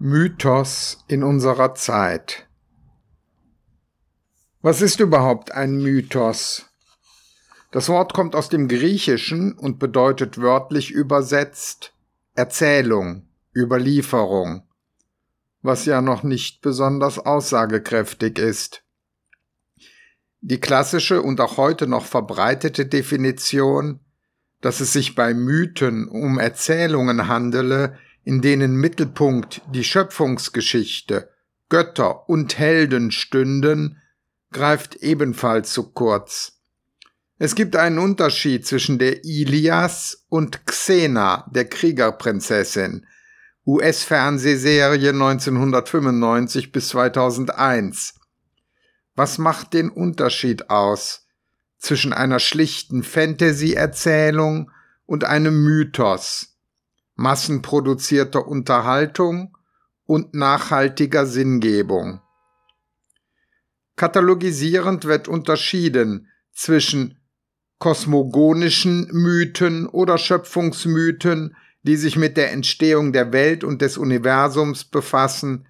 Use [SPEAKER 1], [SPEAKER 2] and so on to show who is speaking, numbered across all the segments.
[SPEAKER 1] Mythos in unserer Zeit. Was ist überhaupt ein Mythos? Das Wort kommt aus dem Griechischen und bedeutet wörtlich übersetzt Erzählung, Überlieferung, was ja noch nicht besonders aussagekräftig ist. Die klassische und auch heute noch verbreitete Definition, dass es sich bei Mythen um Erzählungen handele, in denen Mittelpunkt die Schöpfungsgeschichte, Götter und Helden stünden, greift ebenfalls zu kurz. Es gibt einen Unterschied zwischen der Ilias und Xena, der Kriegerprinzessin, US-Fernsehserie 1995 bis 2001. Was macht den Unterschied aus zwischen einer schlichten Fantasy-Erzählung und einem Mythos, massenproduzierter Unterhaltung und nachhaltiger Sinngebung. Katalogisierend wird unterschieden zwischen kosmogonischen Mythen oder Schöpfungsmythen, die sich mit der Entstehung der Welt und des Universums befassen,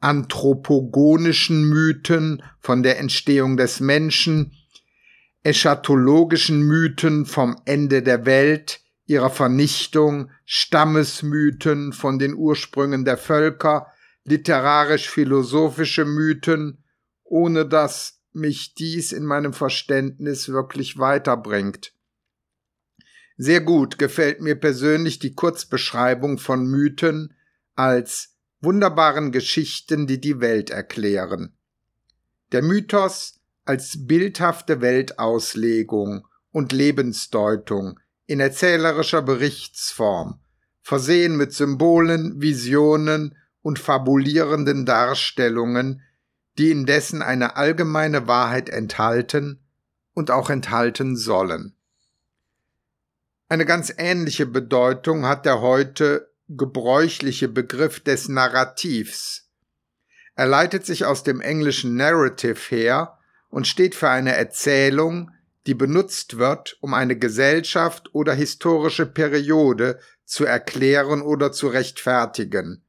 [SPEAKER 1] anthropogonischen Mythen von der Entstehung des Menschen, eschatologischen Mythen vom Ende der Welt, ihrer Vernichtung, Stammesmythen von den Ursprüngen der Völker, literarisch-philosophische Mythen, ohne dass mich dies in meinem Verständnis wirklich weiterbringt. Sehr gut gefällt mir persönlich die Kurzbeschreibung von Mythen als wunderbaren Geschichten, die die Welt erklären. Der Mythos als bildhafte Weltauslegung und Lebensdeutung, in erzählerischer Berichtsform, versehen mit Symbolen, Visionen und fabulierenden Darstellungen, die indessen eine allgemeine Wahrheit enthalten und auch enthalten sollen. Eine ganz ähnliche Bedeutung hat der heute gebräuchliche Begriff des Narrativs. Er leitet sich aus dem englischen Narrative her und steht für eine Erzählung, die benutzt wird, um eine Gesellschaft oder historische Periode zu erklären oder zu rechtfertigen.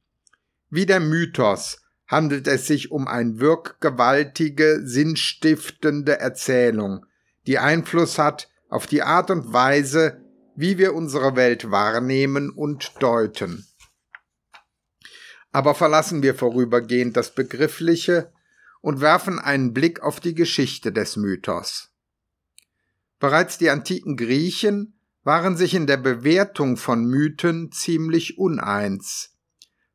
[SPEAKER 1] Wie der Mythos handelt es sich um eine wirkgewaltige, sinnstiftende Erzählung, die Einfluss hat auf die Art und Weise, wie wir unsere Welt wahrnehmen und deuten. Aber verlassen wir vorübergehend das Begriffliche und werfen einen Blick auf die Geschichte des Mythos. Bereits die antiken Griechen waren sich in der Bewertung von Mythen ziemlich uneins.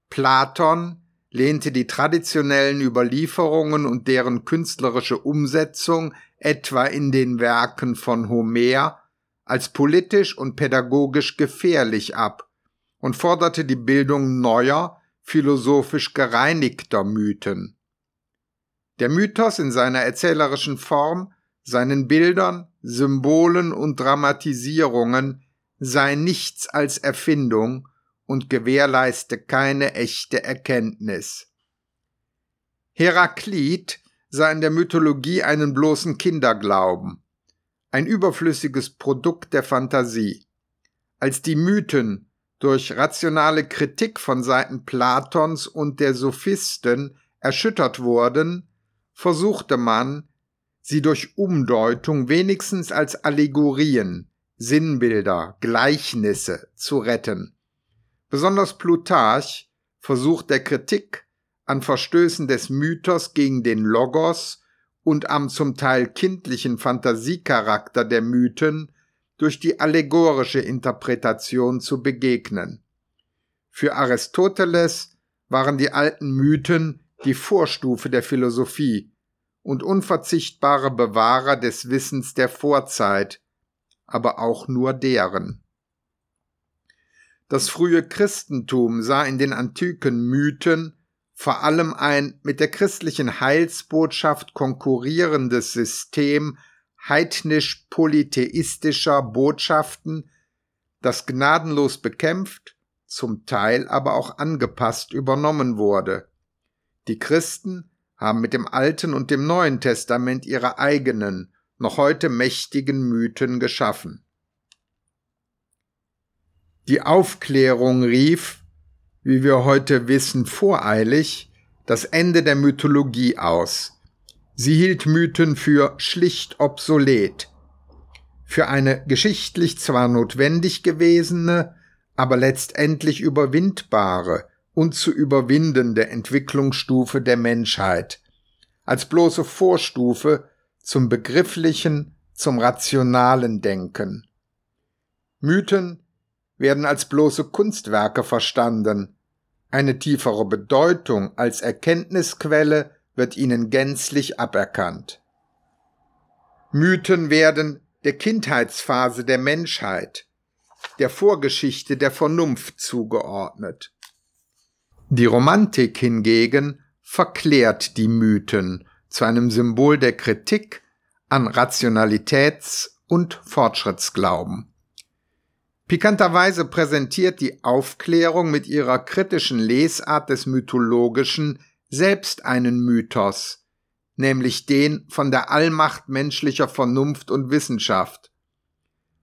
[SPEAKER 1] Platon lehnte die traditionellen Überlieferungen und deren künstlerische Umsetzung etwa in den Werken von Homer als politisch und pädagogisch gefährlich ab und forderte die Bildung neuer, philosophisch gereinigter Mythen. Der Mythos in seiner erzählerischen Form, seinen Bildern, Symbolen und Dramatisierungen sei nichts als Erfindung und gewährleiste keine echte Erkenntnis. Heraklit sah in der Mythologie einen bloßen Kinderglauben, ein überflüssiges Produkt der Fantasie. Als die Mythen durch rationale Kritik von Seiten Platons und der Sophisten erschüttert wurden, versuchte man, sie durch Umdeutung wenigstens als Allegorien, Sinnbilder, Gleichnisse zu retten. Besonders Plutarch versucht der Kritik an Verstößen des Mythos gegen den Logos und am zum Teil kindlichen Fantasiecharakter der Mythen durch die allegorische Interpretation zu begegnen. Für Aristoteles waren die alten Mythen die Vorstufe der Philosophie, und unverzichtbare Bewahrer des Wissens der Vorzeit, aber auch nur deren. Das frühe Christentum sah in den antiken Mythen vor allem ein mit der christlichen Heilsbotschaft konkurrierendes System heidnisch-polytheistischer Botschaften, das gnadenlos bekämpft, zum Teil aber auch angepasst übernommen wurde. Die Christen haben mit dem Alten und dem Neuen Testament ihre eigenen, noch heute mächtigen Mythen geschaffen. Die Aufklärung rief, wie wir heute wissen, voreilig das Ende der Mythologie aus. Sie hielt Mythen für schlicht obsolet, für eine geschichtlich zwar notwendig gewesene, aber letztendlich überwindbare und zu überwindende Entwicklungsstufe der Menschheit, als bloße Vorstufe zum begrifflichen, zum rationalen Denken. Mythen werden als bloße Kunstwerke verstanden, eine tiefere Bedeutung als Erkenntnisquelle wird ihnen gänzlich aberkannt. Mythen werden der Kindheitsphase der Menschheit, der Vorgeschichte der Vernunft zugeordnet. Die Romantik hingegen verklärt die Mythen zu einem Symbol der Kritik an Rationalitäts- und Fortschrittsglauben. Pikanterweise präsentiert die Aufklärung mit ihrer kritischen Lesart des Mythologischen selbst einen Mythos, nämlich den von der Allmacht menschlicher Vernunft und Wissenschaft.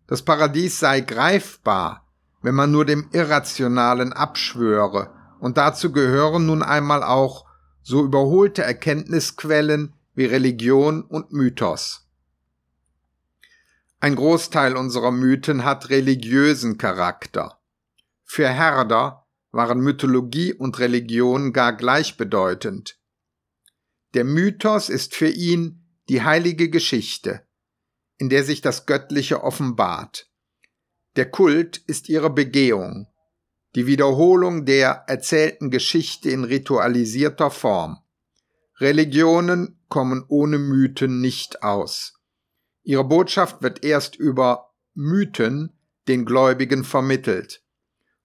[SPEAKER 1] Das Paradies sei greifbar, wenn man nur dem Irrationalen abschwöre, und dazu gehören nun einmal auch so überholte Erkenntnisquellen wie Religion und Mythos. Ein Großteil unserer Mythen hat religiösen Charakter. Für Herder waren Mythologie und Religion gar gleichbedeutend. Der Mythos ist für ihn die heilige Geschichte, in der sich das Göttliche offenbart. Der Kult ist ihre Begehung, die Wiederholung der erzählten Geschichte in ritualisierter Form. Religionen kommen ohne Mythen nicht aus. Ihre Botschaft wird erst über Mythen den Gläubigen vermittelt.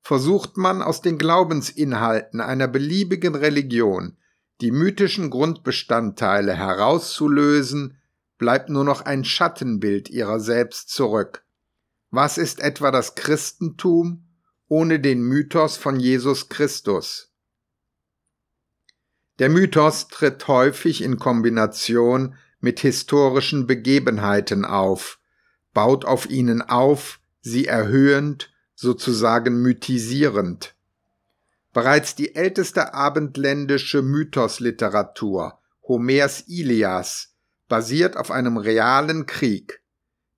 [SPEAKER 1] Versucht man aus den Glaubensinhalten einer beliebigen Religion die mythischen Grundbestandteile herauszulösen, bleibt nur noch ein Schattenbild ihrer selbst zurück. Was ist etwa das Christentum ohne den Mythos von Jesus Christus? Der Mythos tritt häufig in Kombination mit historischen Begebenheiten auf, baut auf ihnen auf, sie erhöhend, sozusagen mythisierend. Bereits die älteste abendländische Mythosliteratur, Homers Ilias, basiert auf einem realen Krieg,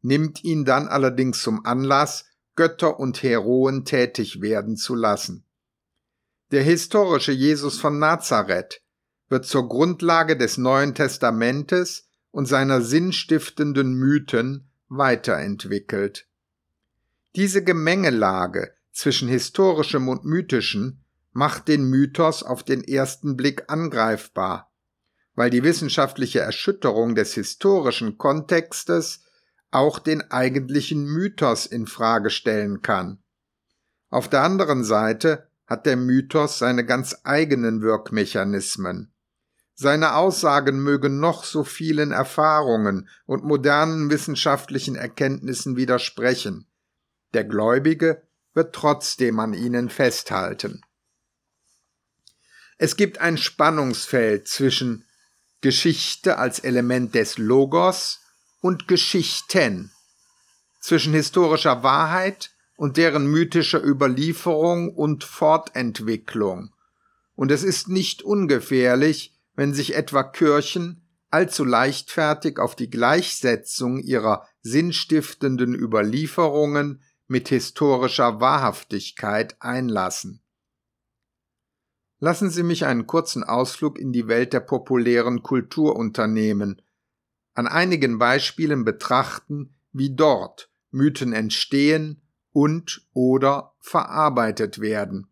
[SPEAKER 1] nimmt ihn dann allerdings zum Anlass, Götter und Heroen tätig werden zu lassen. Der historische Jesus von Nazareth wird zur Grundlage des Neuen Testamentes und seiner sinnstiftenden Mythen weiterentwickelt. Diese Gemengelage zwischen historischem und mythischen macht den Mythos auf den ersten Blick angreifbar, weil die wissenschaftliche Erschütterung des historischen Kontextes auch den eigentlichen Mythos in Frage stellen kann. Auf der anderen Seite hat der Mythos seine ganz eigenen Wirkmechanismen. Seine Aussagen mögen noch so vielen Erfahrungen und modernen wissenschaftlichen Erkenntnissen widersprechen. Der Gläubige wird trotzdem an ihnen festhalten. Es gibt ein Spannungsfeld zwischen Geschichte als Element des Logos und Geschichten, zwischen historischer Wahrheit und deren mythischer Überlieferung und Fortentwicklung. Und es ist nicht ungefährlich, wenn sich etwa Kirchen allzu leichtfertig auf die Gleichsetzung ihrer sinnstiftenden Überlieferungen mit historischer Wahrhaftigkeit einlassen. Lassen Sie mich einen kurzen Ausflug in die Welt der populären Kultur unternehmen, an einigen Beispielen betrachten, wie dort Mythen entstehen und oder verarbeitet werden.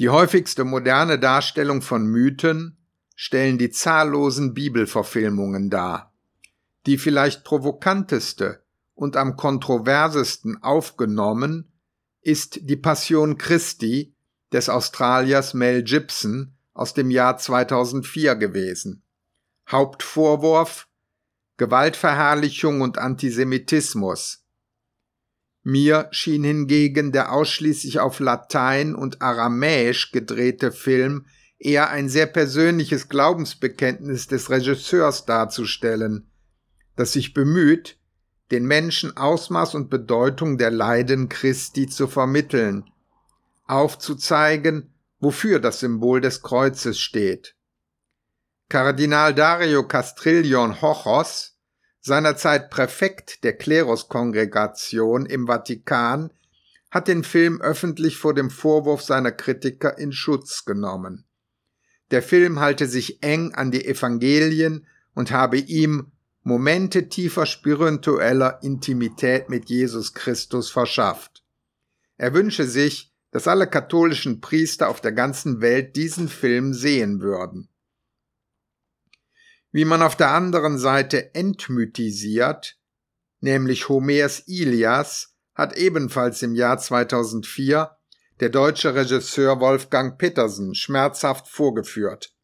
[SPEAKER 1] Die häufigste moderne Darstellung von Mythen stellen die zahllosen Bibelverfilmungen dar. Die vielleicht provokanteste und am kontroversesten aufgenommen ist die Passion Christi des Australiers Mel Gibson aus dem Jahr 2004 gewesen. Hauptvorwurf Gewaltverherrlichung und Antisemitismus. Mir schien hingegen der ausschließlich auf Latein und Aramäisch gedrehte Film eher ein sehr persönliches Glaubensbekenntnis des Regisseurs darzustellen, das sich bemüht, den Menschen Ausmaß und Bedeutung der Leiden Christi zu vermitteln aufzuzeigen, wofür das Symbol des Kreuzes steht. Kardinal Dario Castrillion Hochos, seinerzeit Präfekt der Kleruskongregation im Vatikan, hat den Film öffentlich vor dem Vorwurf seiner Kritiker in Schutz genommen. Der Film halte sich eng an die Evangelien und habe ihm Momente tiefer spiritueller Intimität mit Jesus Christus verschafft. Er wünsche sich, dass alle katholischen Priester auf der ganzen Welt diesen Film sehen würden. Wie man auf der anderen Seite entmythisiert, nämlich Homers Ilias, hat ebenfalls im Jahr 2004 der deutsche Regisseur Wolfgang Petersen schmerzhaft vorgeführt.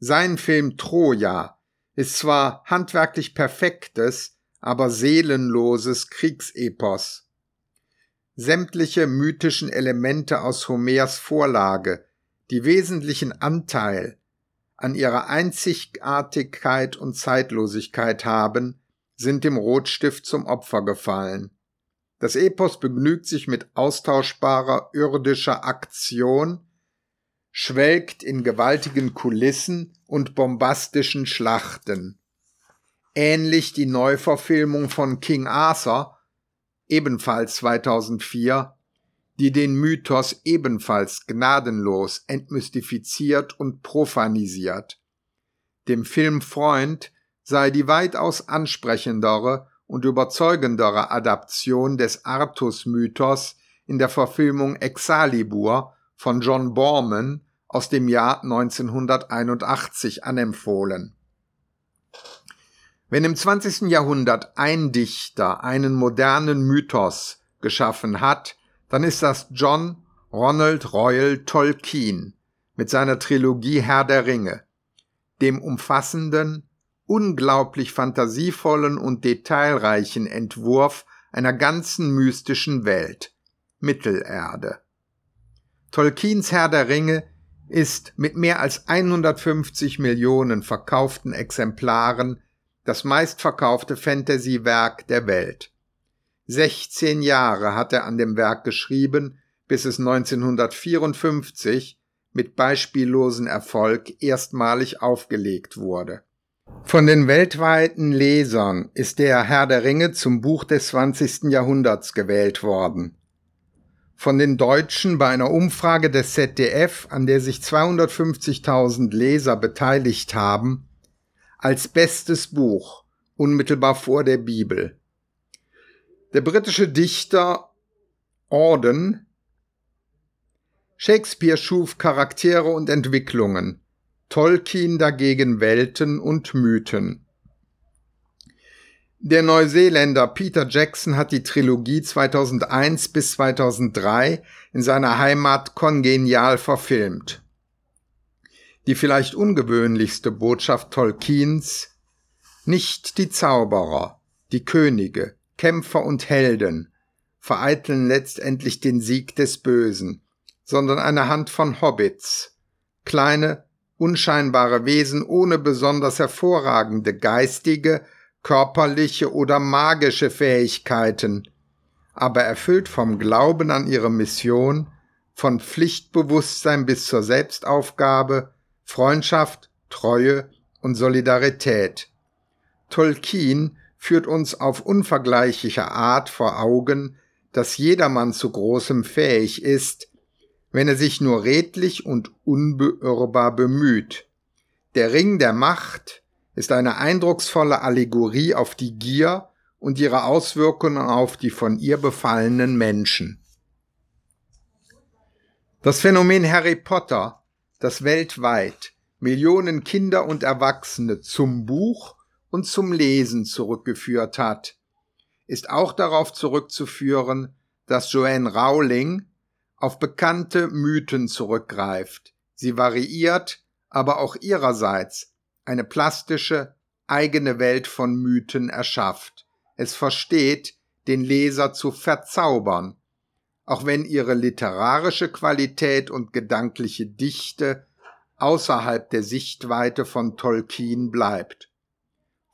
[SPEAKER 1] Sein Film Troja ist zwar handwerklich perfektes, aber seelenloses Kriegsepos. Sämtliche mythischen Elemente aus Homers Vorlage, die wesentlichen Anteil an ihrer Einzigartigkeit und Zeitlosigkeit haben, sind dem Rotstift zum Opfer gefallen. Das Epos begnügt sich mit austauschbarer irdischer Aktion, schwelgt in gewaltigen Kulissen und bombastischen Schlachten. Ähnlich die Neuverfilmung von King Arthur, ebenfalls 2004, die den Mythos ebenfalls gnadenlos entmystifiziert und profanisiert. Dem Filmfreund sei die weitaus ansprechendere und überzeugendere Adaption des Artus-Mythos in der Verfilmung Excalibur von John Borman aus dem Jahr 1981 anempfohlen. Wenn im 20. Jahrhundert ein Dichter einen modernen Mythos geschaffen hat, dann ist das John Ronald Royal Tolkien mit seiner Trilogie Herr der Ringe, dem umfassenden, unglaublich fantasievollen und detailreichen Entwurf einer ganzen mystischen Welt, Mittelerde. Tolkiens Herr der Ringe ist mit mehr als 150 Millionen verkauften Exemplaren das meistverkaufte Fantasy-Werk der Welt. 16 Jahre hat er an dem Werk geschrieben, bis es 1954 mit beispiellosen Erfolg erstmalig aufgelegt wurde. Von den weltweiten Lesern ist der Herr der Ringe zum Buch des 20. Jahrhunderts gewählt worden. Von den Deutschen bei einer Umfrage des ZDF, an der sich 250.000 Leser beteiligt haben, als bestes Buch unmittelbar vor der Bibel. Der britische Dichter Auden Shakespeare schuf Charaktere und Entwicklungen, Tolkien dagegen Welten und Mythen. Der Neuseeländer Peter Jackson hat die Trilogie 2001 bis 2003 in seiner Heimat kongenial verfilmt. Die vielleicht ungewöhnlichste Botschaft Tolkiens nicht die Zauberer, die Könige, Kämpfer und Helden vereiteln letztendlich den Sieg des Bösen, sondern eine Hand von Hobbits, kleine, unscheinbare Wesen ohne besonders hervorragende geistige, körperliche oder magische Fähigkeiten, aber erfüllt vom Glauben an ihre Mission, von Pflichtbewusstsein bis zur Selbstaufgabe, Freundschaft, Treue und Solidarität. Tolkien führt uns auf unvergleichliche Art vor Augen, dass jedermann zu Großem fähig ist, wenn er sich nur redlich und unbeirrbar bemüht. Der Ring der Macht ist eine eindrucksvolle Allegorie auf die Gier und ihre Auswirkungen auf die von ihr befallenen Menschen. Das Phänomen Harry Potter, das weltweit Millionen Kinder und Erwachsene zum Buch und zum Lesen zurückgeführt hat, ist auch darauf zurückzuführen, dass Joanne Rowling auf bekannte Mythen zurückgreift. Sie variiert aber auch ihrerseits eine plastische, eigene Welt von Mythen erschafft. Es versteht, den Leser zu verzaubern, auch wenn ihre literarische Qualität und gedankliche Dichte außerhalb der Sichtweite von Tolkien bleibt.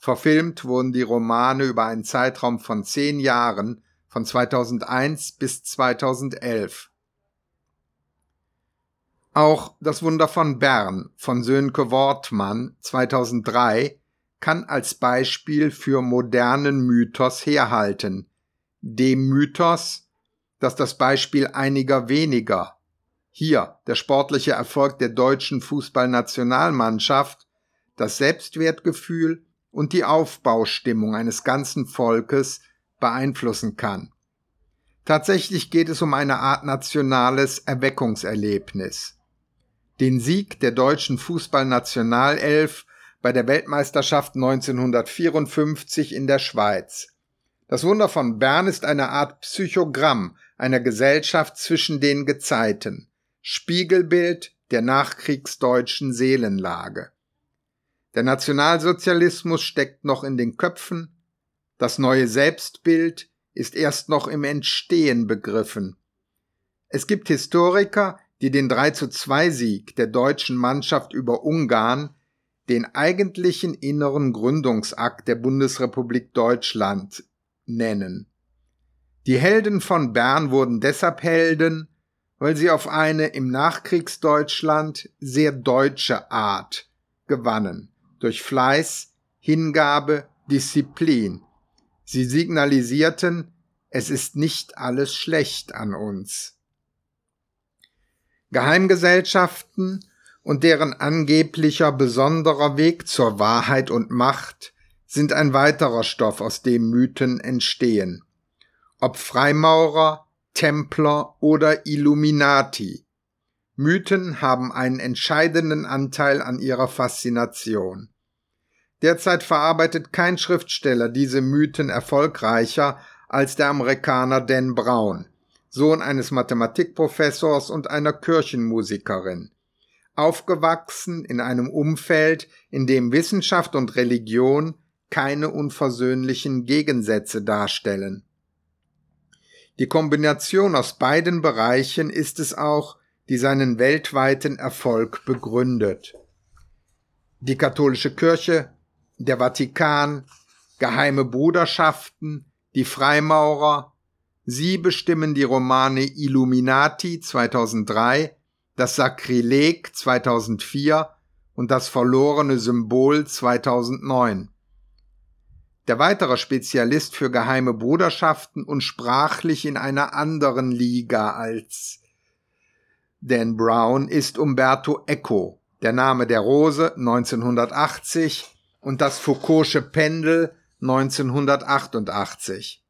[SPEAKER 1] Verfilmt wurden die Romane über einen Zeitraum von zehn Jahren von 2001 bis 2011. Auch das Wunder von Bern von Sönke Wortmann 2003 kann als Beispiel für modernen Mythos herhalten. Dem Mythos, dass das Beispiel einiger weniger, hier der sportliche Erfolg der deutschen Fußballnationalmannschaft, das Selbstwertgefühl und die Aufbaustimmung eines ganzen Volkes beeinflussen kann. Tatsächlich geht es um eine Art nationales Erweckungserlebnis. Den Sieg der deutschen Fußballnationalelf bei der Weltmeisterschaft 1954 in der Schweiz. Das Wunder von Bern ist eine Art Psychogramm einer Gesellschaft zwischen den Gezeiten, Spiegelbild der nachkriegsdeutschen Seelenlage. Der Nationalsozialismus steckt noch in den Köpfen, das neue Selbstbild ist erst noch im Entstehen begriffen. Es gibt Historiker, die den 3 zu 2 Sieg der deutschen Mannschaft über Ungarn den eigentlichen inneren Gründungsakt der Bundesrepublik Deutschland nennen. Die Helden von Bern wurden deshalb Helden, weil sie auf eine im Nachkriegsdeutschland sehr deutsche Art gewannen, durch Fleiß, Hingabe, Disziplin. Sie signalisierten, es ist nicht alles schlecht an uns. Geheimgesellschaften und deren angeblicher besonderer Weg zur Wahrheit und Macht sind ein weiterer Stoff, aus dem Mythen entstehen. Ob Freimaurer, Templer oder Illuminati. Mythen haben einen entscheidenden Anteil an ihrer Faszination. Derzeit verarbeitet kein Schriftsteller diese Mythen erfolgreicher als der Amerikaner Dan Brown, Sohn eines Mathematikprofessors und einer Kirchenmusikerin aufgewachsen in einem Umfeld, in dem Wissenschaft und Religion keine unversöhnlichen Gegensätze darstellen. Die Kombination aus beiden Bereichen ist es auch, die seinen weltweiten Erfolg begründet. Die katholische Kirche, der Vatikan, geheime Bruderschaften, die Freimaurer, sie bestimmen die Romane Illuminati 2003 das Sakrileg 2004 und das verlorene Symbol 2009. Der weitere Spezialist für geheime Bruderschaften und sprachlich in einer anderen Liga als Dan Brown ist Umberto Eco, der Name der Rose 1980 und das Foucault'sche Pendel 1988.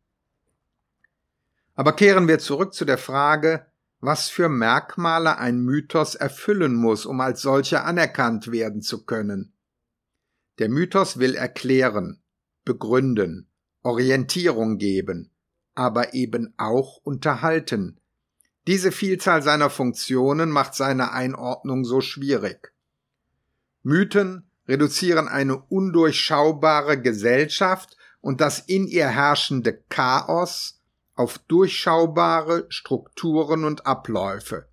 [SPEAKER 1] Aber kehren wir zurück zu der Frage, was für Merkmale ein Mythos erfüllen muss, um als solcher anerkannt werden zu können. Der Mythos will erklären, begründen, Orientierung geben, aber eben auch unterhalten. Diese Vielzahl seiner Funktionen macht seine Einordnung so schwierig. Mythen reduzieren eine undurchschaubare Gesellschaft und das in ihr herrschende Chaos auf durchschaubare Strukturen und Abläufe.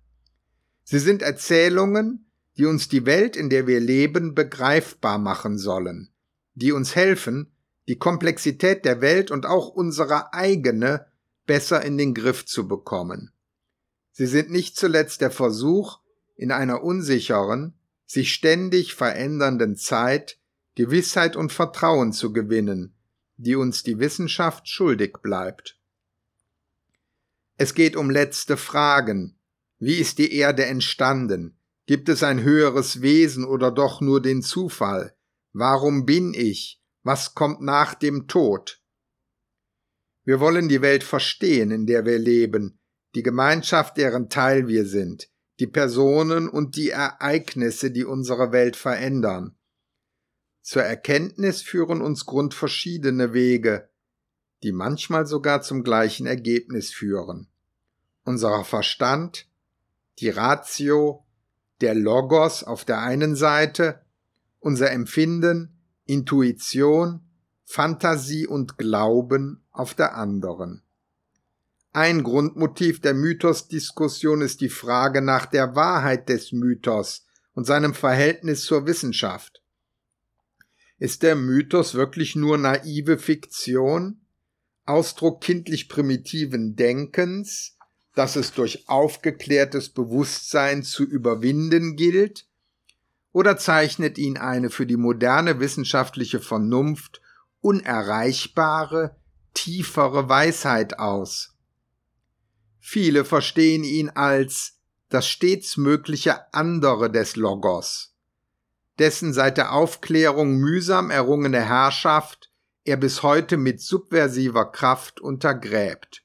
[SPEAKER 1] Sie sind Erzählungen, die uns die Welt, in der wir leben, begreifbar machen sollen, die uns helfen, die Komplexität der Welt und auch unsere eigene besser in den Griff zu bekommen. Sie sind nicht zuletzt der Versuch, in einer unsicheren, sich ständig verändernden Zeit Gewissheit und Vertrauen zu gewinnen, die uns die Wissenschaft schuldig bleibt. Es geht um letzte Fragen. Wie ist die Erde entstanden? Gibt es ein höheres Wesen oder doch nur den Zufall? Warum bin ich? Was kommt nach dem Tod? Wir wollen die Welt verstehen, in der wir leben, die Gemeinschaft, deren Teil wir sind, die Personen und die Ereignisse, die unsere Welt verändern. Zur Erkenntnis führen uns grundverschiedene Wege, die manchmal sogar zum gleichen Ergebnis führen. Unser Verstand, die Ratio, der Logos auf der einen Seite, unser Empfinden, Intuition, Fantasie und Glauben auf der anderen. Ein Grundmotiv der Mythosdiskussion ist die Frage nach der Wahrheit des Mythos und seinem Verhältnis zur Wissenschaft. Ist der Mythos wirklich nur naive Fiktion? Ausdruck kindlich primitiven Denkens, das es durch aufgeklärtes Bewusstsein zu überwinden gilt? Oder zeichnet ihn eine für die moderne wissenschaftliche Vernunft unerreichbare, tiefere Weisheit aus? Viele verstehen ihn als das stets mögliche andere des Logos, dessen seit der Aufklärung mühsam errungene Herrschaft er bis heute mit subversiver Kraft untergräbt.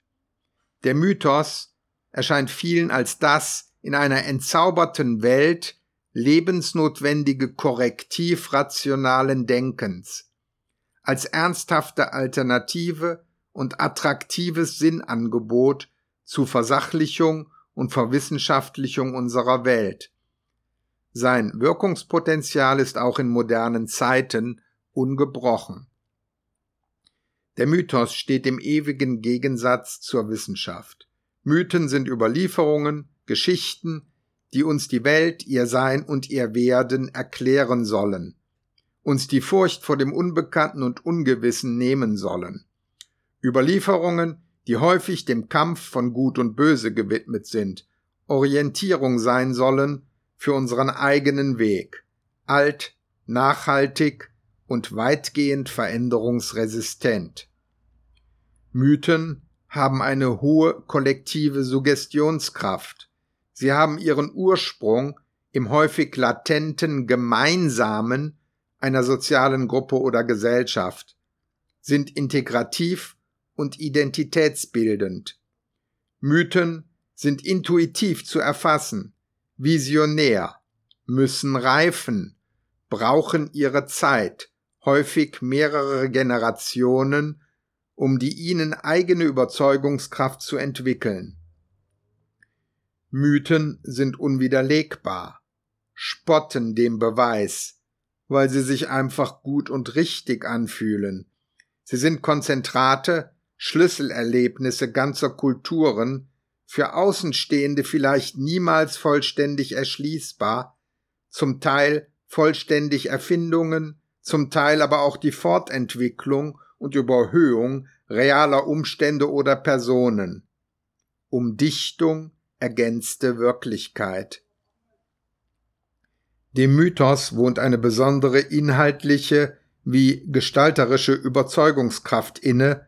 [SPEAKER 1] Der Mythos erscheint vielen als das in einer entzauberten Welt lebensnotwendige Korrektiv rationalen Denkens, als ernsthafte Alternative und attraktives Sinnangebot zu Versachlichung und Verwissenschaftlichung unserer Welt. Sein Wirkungspotenzial ist auch in modernen Zeiten ungebrochen. Der Mythos steht im ewigen Gegensatz zur Wissenschaft. Mythen sind Überlieferungen, Geschichten, die uns die Welt, ihr Sein und ihr Werden erklären sollen, uns die Furcht vor dem Unbekannten und Ungewissen nehmen sollen. Überlieferungen, die häufig dem Kampf von Gut und Böse gewidmet sind, Orientierung sein sollen für unseren eigenen Weg, alt, nachhaltig und weitgehend veränderungsresistent. Mythen haben eine hohe kollektive Suggestionskraft. Sie haben ihren Ursprung im häufig latenten Gemeinsamen einer sozialen Gruppe oder Gesellschaft, sind integrativ und identitätsbildend. Mythen sind intuitiv zu erfassen, visionär, müssen reifen, brauchen ihre Zeit, häufig mehrere Generationen, um die ihnen eigene Überzeugungskraft zu entwickeln. Mythen sind unwiderlegbar, spotten dem Beweis, weil sie sich einfach gut und richtig anfühlen. Sie sind Konzentrate Schlüsselerlebnisse ganzer Kulturen, für Außenstehende vielleicht niemals vollständig erschließbar, zum Teil vollständig Erfindungen, zum Teil aber auch die Fortentwicklung und Überhöhung realer Umstände oder Personen. Umdichtung ergänzte Wirklichkeit. Dem Mythos wohnt eine besondere inhaltliche wie gestalterische Überzeugungskraft inne,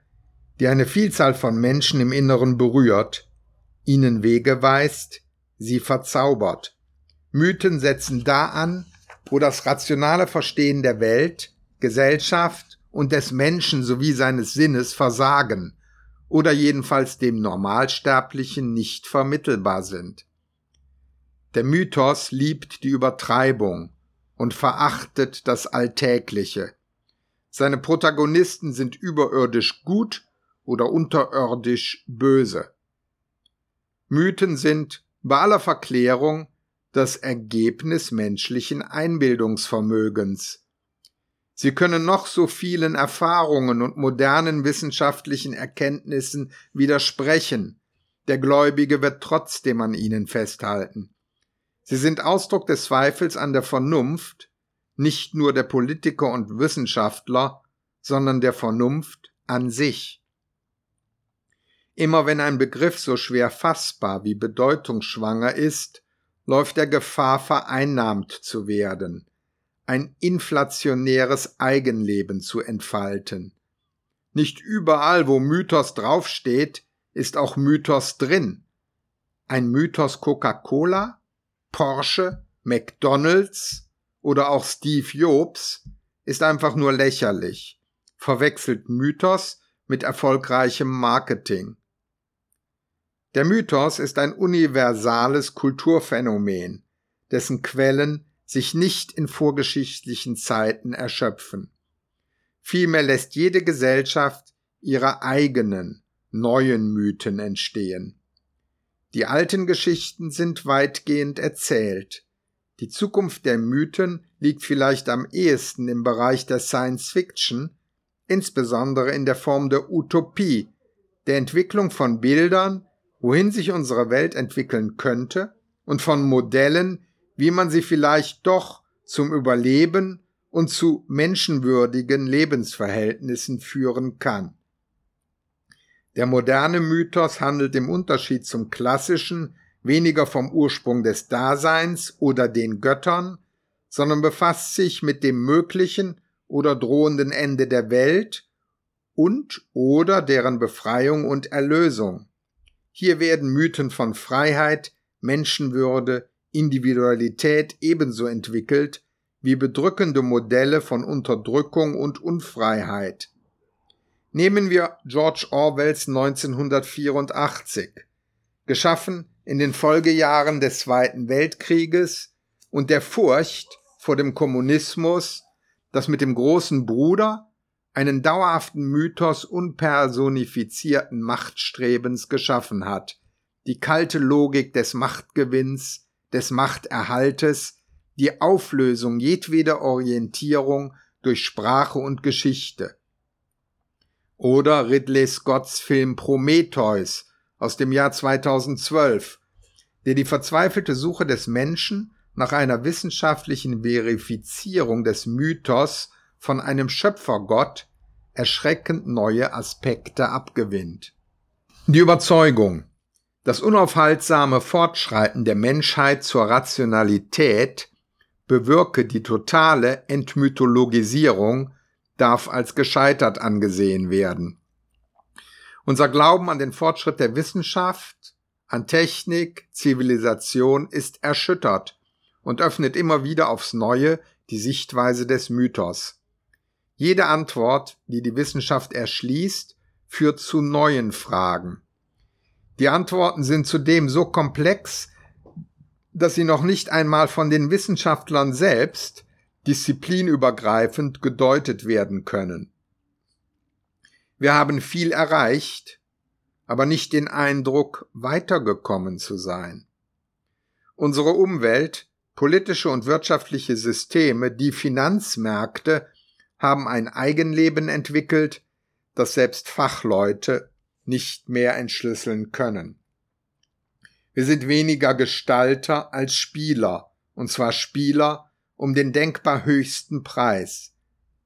[SPEAKER 1] die eine Vielzahl von Menschen im Inneren berührt, ihnen Wege weist, sie verzaubert. Mythen setzen da an, wo das rationale Verstehen der Welt, Gesellschaft und des Menschen sowie seines Sinnes versagen oder jedenfalls dem Normalsterblichen nicht vermittelbar sind. Der Mythos liebt die Übertreibung und verachtet das Alltägliche. Seine Protagonisten sind überirdisch gut oder unterirdisch böse. Mythen sind bei aller Verklärung das Ergebnis menschlichen Einbildungsvermögens. Sie können noch so vielen Erfahrungen und modernen wissenschaftlichen Erkenntnissen widersprechen, der Gläubige wird trotzdem an ihnen festhalten. Sie sind Ausdruck des Zweifels an der Vernunft, nicht nur der Politiker und Wissenschaftler, sondern der Vernunft an sich. Immer wenn ein Begriff so schwer fassbar wie bedeutungsschwanger ist, läuft er Gefahr, vereinnahmt zu werden, ein inflationäres Eigenleben zu entfalten. Nicht überall, wo Mythos draufsteht, ist auch Mythos drin. Ein Mythos Coca-Cola, Porsche, McDonald's oder auch Steve Jobs ist einfach nur lächerlich, verwechselt Mythos mit erfolgreichem Marketing. Der Mythos ist ein universales Kulturphänomen, dessen Quellen sich nicht in vorgeschichtlichen Zeiten erschöpfen. Vielmehr lässt jede Gesellschaft ihre eigenen, neuen Mythen entstehen. Die alten Geschichten sind weitgehend erzählt. Die Zukunft der Mythen liegt vielleicht am ehesten im Bereich der Science Fiction, insbesondere in der Form der Utopie, der Entwicklung von Bildern, wohin sich unsere Welt entwickeln könnte und von Modellen, wie man sie vielleicht doch zum Überleben und zu menschenwürdigen Lebensverhältnissen führen kann. Der moderne Mythos handelt im Unterschied zum klassischen weniger vom Ursprung des Daseins oder den Göttern, sondern befasst sich mit dem möglichen oder drohenden Ende der Welt und oder deren Befreiung und Erlösung. Hier werden Mythen von Freiheit, Menschenwürde, Individualität ebenso entwickelt wie bedrückende Modelle von Unterdrückung und Unfreiheit. Nehmen wir George Orwells 1984, geschaffen in den Folgejahren des Zweiten Weltkrieges und der Furcht vor dem Kommunismus, das mit dem großen Bruder einen dauerhaften Mythos unpersonifizierten Machtstrebens geschaffen hat, die kalte Logik des Machtgewinns, des Machterhaltes, die Auflösung jedweder Orientierung durch Sprache und Geschichte. Oder Ridley Scotts Film Prometheus aus dem Jahr 2012, der die verzweifelte Suche des Menschen nach einer wissenschaftlichen Verifizierung des Mythos von einem Schöpfergott erschreckend neue Aspekte abgewinnt. Die Überzeugung, das unaufhaltsame Fortschreiten der Menschheit zur Rationalität bewirke die totale Entmythologisierung, darf als gescheitert angesehen werden. Unser Glauben an den Fortschritt der Wissenschaft, an Technik, Zivilisation ist erschüttert und öffnet immer wieder aufs Neue die Sichtweise des Mythos. Jede Antwort, die die Wissenschaft erschließt, führt zu neuen Fragen. Die Antworten sind zudem so komplex, dass sie noch nicht einmal von den Wissenschaftlern selbst disziplinübergreifend gedeutet werden können. Wir haben viel erreicht, aber nicht den Eindruck, weitergekommen zu sein. Unsere Umwelt, politische und wirtschaftliche Systeme, die Finanzmärkte haben ein Eigenleben entwickelt, das selbst Fachleute nicht mehr entschlüsseln können. Wir sind weniger Gestalter als Spieler, und zwar Spieler um den denkbar höchsten Preis,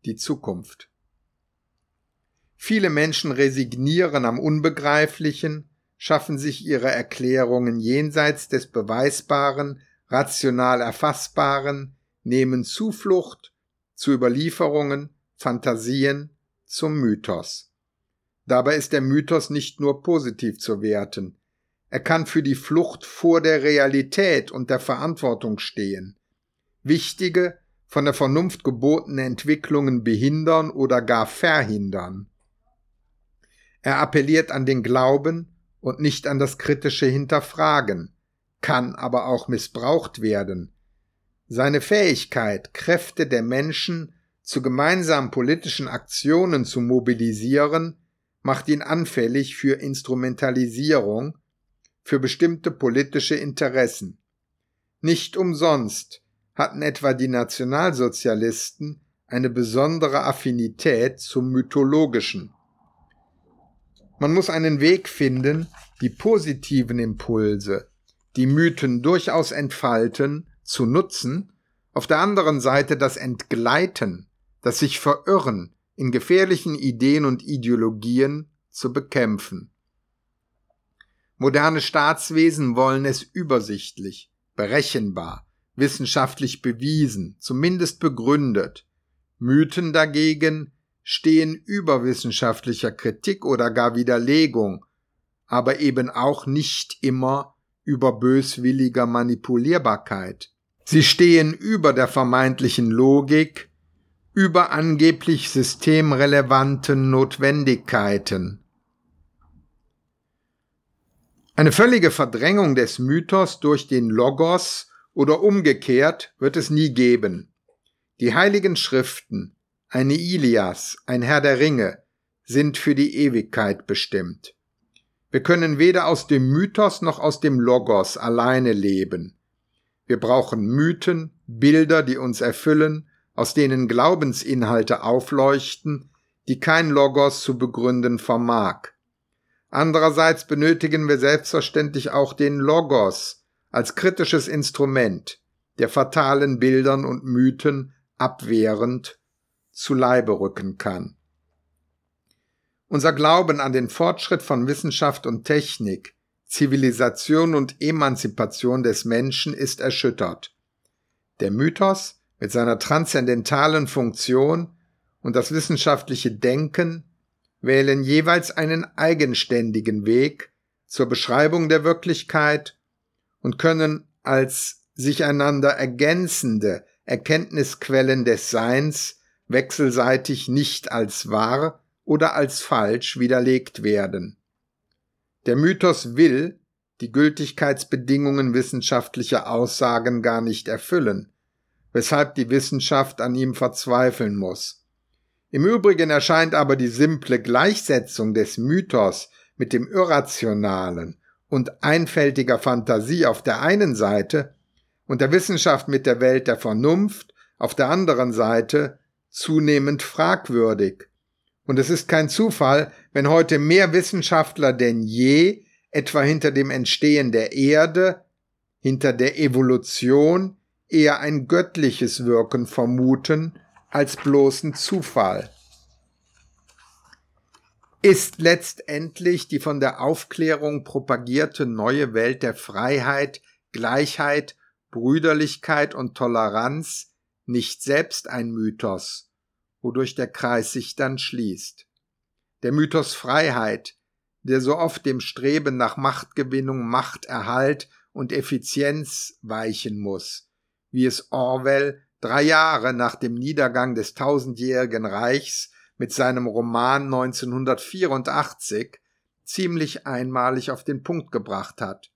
[SPEAKER 1] die Zukunft. Viele Menschen resignieren am Unbegreiflichen, schaffen sich ihre Erklärungen jenseits des Beweisbaren, rational Erfassbaren, nehmen Zuflucht zu Überlieferungen, Fantasien, zum Mythos. Dabei ist der Mythos nicht nur positiv zu werten, er kann für die Flucht vor der Realität und der Verantwortung stehen, wichtige, von der Vernunft gebotene Entwicklungen behindern oder gar verhindern. Er appelliert an den Glauben und nicht an das kritische Hinterfragen, kann aber auch missbraucht werden. Seine Fähigkeit, Kräfte der Menschen zu gemeinsamen politischen Aktionen zu mobilisieren, macht ihn anfällig für Instrumentalisierung für bestimmte politische Interessen. Nicht umsonst hatten etwa die Nationalsozialisten eine besondere Affinität zum Mythologischen. Man muss einen Weg finden, die positiven Impulse, die Mythen durchaus entfalten, zu nutzen, auf der anderen Seite das Entgleiten, das sich verirren in gefährlichen Ideen und Ideologien zu bekämpfen. Moderne Staatswesen wollen es übersichtlich, berechenbar, wissenschaftlich bewiesen, zumindest begründet. Mythen dagegen stehen über wissenschaftlicher Kritik oder gar Widerlegung, aber eben auch nicht immer über böswilliger Manipulierbarkeit. Sie stehen über der vermeintlichen Logik, über angeblich systemrelevanten Notwendigkeiten. Eine völlige Verdrängung des Mythos durch den Logos oder umgekehrt wird es nie geben. Die heiligen Schriften, eine Ilias, ein Herr der Ringe, sind für die Ewigkeit bestimmt. Wir können weder aus dem Mythos noch aus dem Logos alleine leben. Wir brauchen Mythen, Bilder, die uns erfüllen, aus denen Glaubensinhalte aufleuchten, die kein Logos zu begründen vermag. Andererseits benötigen wir selbstverständlich auch den Logos als kritisches Instrument, der fatalen Bildern und Mythen abwehrend zu Leibe rücken kann. Unser Glauben an den Fortschritt von Wissenschaft und Technik, Zivilisation und Emanzipation des Menschen ist erschüttert. Der Mythos mit seiner transzendentalen Funktion und das wissenschaftliche Denken wählen jeweils einen eigenständigen Weg zur Beschreibung der Wirklichkeit und können als sich einander ergänzende Erkenntnisquellen des Seins wechselseitig nicht als wahr oder als falsch widerlegt werden. Der Mythos will die Gültigkeitsbedingungen wissenschaftlicher Aussagen gar nicht erfüllen, weshalb die Wissenschaft an ihm verzweifeln muss. Im Übrigen erscheint aber die simple Gleichsetzung des Mythos mit dem Irrationalen und einfältiger Fantasie auf der einen Seite und der Wissenschaft mit der Welt der Vernunft auf der anderen Seite zunehmend fragwürdig und es ist kein Zufall, wenn heute mehr Wissenschaftler denn je etwa hinter dem Entstehen der Erde, hinter der Evolution eher ein göttliches Wirken vermuten als bloßen Zufall. Ist letztendlich die von der Aufklärung propagierte neue Welt der Freiheit, Gleichheit, Brüderlichkeit und Toleranz nicht selbst ein Mythos, wodurch der Kreis sich dann schließt. Der Mythos Freiheit, der so oft dem Streben nach Machtgewinnung, Machterhalt und Effizienz weichen muss, wie es Orwell drei Jahre nach dem Niedergang des tausendjährigen Reichs mit seinem Roman 1984 ziemlich einmalig auf den Punkt gebracht hat.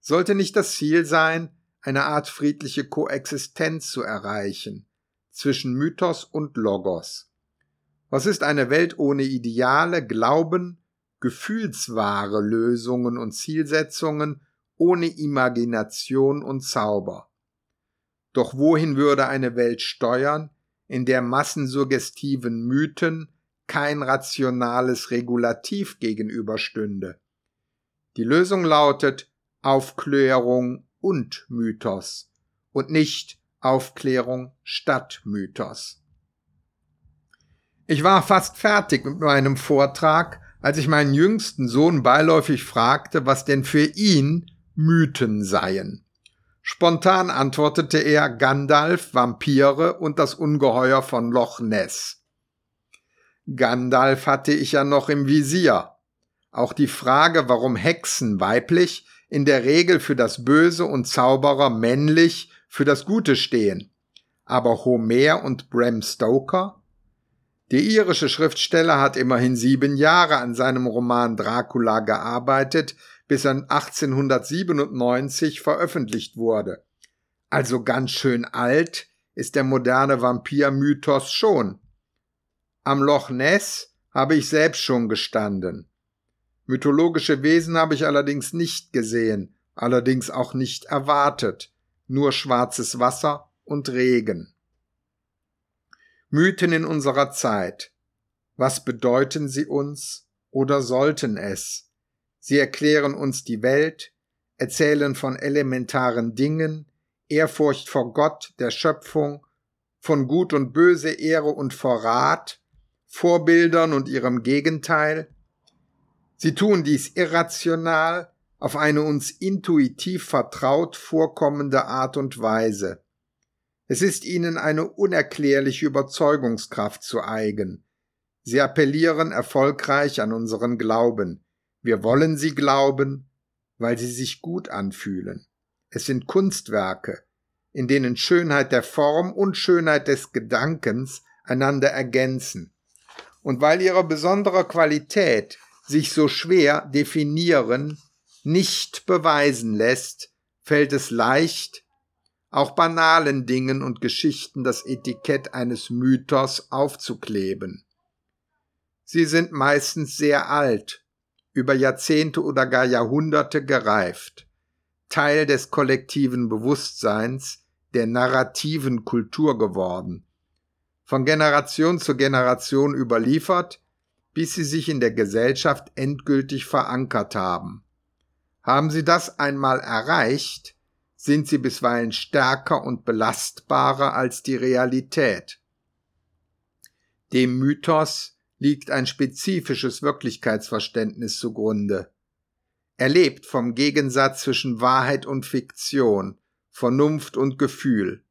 [SPEAKER 1] Sollte nicht das Ziel sein, eine Art friedliche Koexistenz zu erreichen, zwischen Mythos und Logos. Was ist eine Welt ohne Ideale, Glauben, gefühlswahre Lösungen und Zielsetzungen, ohne Imagination und Zauber? Doch wohin würde eine Welt steuern, in der massensuggestiven Mythen kein rationales Regulativ gegenüberstünde? Die Lösung lautet Aufklärung und Mythos und nicht Aufklärung statt Mythos. Ich war fast fertig mit meinem Vortrag, als ich meinen jüngsten Sohn beiläufig fragte, was denn für ihn Mythen seien. Spontan antwortete er Gandalf, Vampire und das Ungeheuer von Loch Ness. Gandalf hatte ich ja noch im Visier. Auch die Frage, warum Hexen weiblich, in der Regel für das Böse und Zauberer männlich für das Gute stehen. Aber Homer und Bram Stoker? Der irische Schriftsteller hat immerhin sieben Jahre an seinem Roman Dracula gearbeitet, bis er 1897 veröffentlicht wurde. Also ganz schön alt ist der moderne Vampirmythos schon. Am Loch Ness habe ich selbst schon gestanden. Mythologische Wesen habe ich allerdings nicht gesehen, allerdings auch nicht erwartet nur schwarzes Wasser und Regen. Mythen in unserer Zeit. Was bedeuten sie uns oder sollten es? Sie erklären uns die Welt, erzählen von elementaren Dingen, Ehrfurcht vor Gott, der Schöpfung, von Gut und Böse, Ehre und Verrat, Vorbildern und ihrem Gegenteil. Sie tun dies irrational, auf eine uns intuitiv vertraut vorkommende Art und Weise. Es ist ihnen eine unerklärliche Überzeugungskraft zu eigen. Sie appellieren erfolgreich an unseren Glauben. Wir wollen sie glauben, weil sie sich gut anfühlen. Es sind Kunstwerke, in denen Schönheit der Form und Schönheit des Gedankens einander ergänzen. Und weil ihre besondere Qualität sich so schwer definieren nicht beweisen lässt, fällt es leicht, auch banalen Dingen und Geschichten das Etikett eines Mythos aufzukleben. Sie sind meistens sehr alt, über Jahrzehnte oder gar Jahrhunderte gereift, Teil des kollektiven Bewusstseins, der narrativen Kultur geworden, von Generation zu Generation überliefert, bis sie sich in der Gesellschaft endgültig verankert haben. Haben Sie das einmal erreicht, sind Sie bisweilen stärker und belastbarer als die Realität. Dem Mythos liegt ein spezifisches Wirklichkeitsverständnis zugrunde. Er lebt vom Gegensatz zwischen Wahrheit und Fiktion, Vernunft und Gefühl.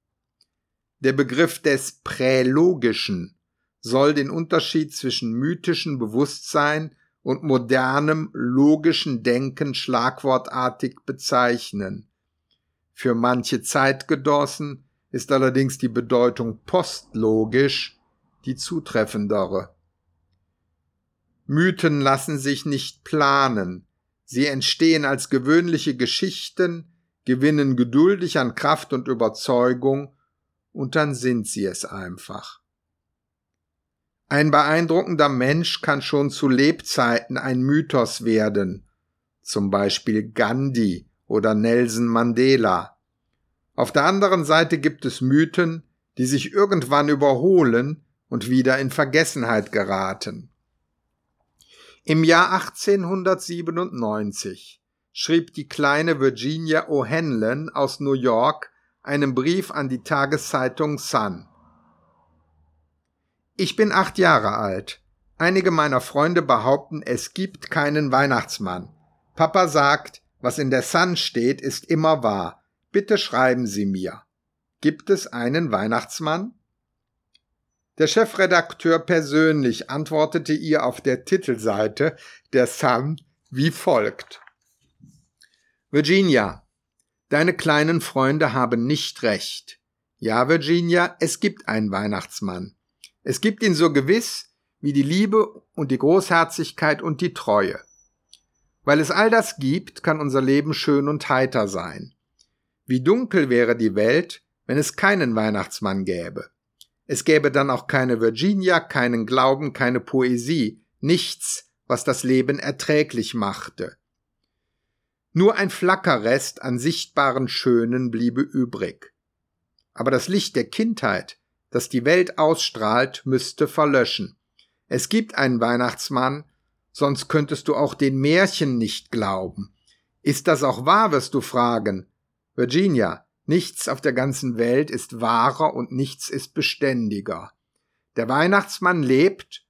[SPEAKER 1] Der Begriff des Prälogischen soll den Unterschied zwischen mythischem Bewusstsein und modernem logischen Denken schlagwortartig bezeichnen. Für manche Zeitgenossen ist allerdings die Bedeutung postlogisch die zutreffendere. Mythen lassen sich nicht planen, sie entstehen als gewöhnliche Geschichten, gewinnen geduldig an Kraft und Überzeugung, und dann sind sie es einfach. Ein beeindruckender Mensch kann schon zu Lebzeiten ein Mythos werden, zum Beispiel Gandhi oder Nelson Mandela. Auf der anderen Seite gibt es Mythen, die sich irgendwann überholen und wieder in Vergessenheit geraten. Im Jahr 1897 schrieb die kleine Virginia O'Hanlon aus New York einen Brief an die Tageszeitung Sun. Ich bin acht Jahre alt. Einige meiner Freunde behaupten, es gibt keinen Weihnachtsmann. Papa sagt, was in der Sun steht, ist immer wahr. Bitte schreiben Sie mir. Gibt es einen Weihnachtsmann? Der Chefredakteur persönlich antwortete ihr auf der Titelseite der Sun wie folgt. Virginia, deine kleinen Freunde haben nicht recht. Ja, Virginia, es gibt einen Weihnachtsmann. Es gibt ihn so gewiss wie die Liebe und die Großherzigkeit und die Treue. Weil es all das gibt, kann unser Leben schön und heiter sein. Wie dunkel wäre die Welt, wenn es keinen Weihnachtsmann gäbe. Es gäbe dann auch keine Virginia, keinen Glauben, keine Poesie, nichts, was das Leben erträglich machte. Nur ein Flackerrest an sichtbaren Schönen bliebe übrig. Aber das Licht der Kindheit, das die Welt ausstrahlt, müsste verlöschen. Es gibt einen Weihnachtsmann, sonst könntest du auch den Märchen nicht glauben. Ist das auch wahr, wirst du fragen. Virginia, nichts auf der ganzen Welt ist wahrer und nichts ist beständiger. Der Weihnachtsmann lebt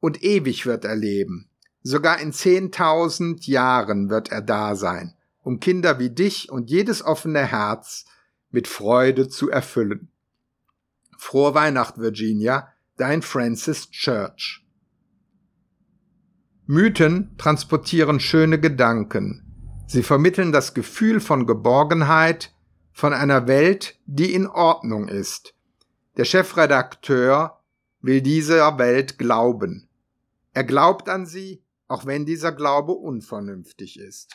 [SPEAKER 1] und ewig wird er leben. Sogar in zehntausend Jahren wird er da sein, um Kinder wie dich und jedes offene Herz mit Freude zu erfüllen. Frohe Weihnacht, Virginia, dein Francis Church. Mythen transportieren schöne Gedanken. Sie vermitteln das Gefühl von Geborgenheit, von einer Welt, die in Ordnung ist. Der Chefredakteur will dieser Welt glauben. Er glaubt an sie, auch wenn dieser Glaube unvernünftig ist.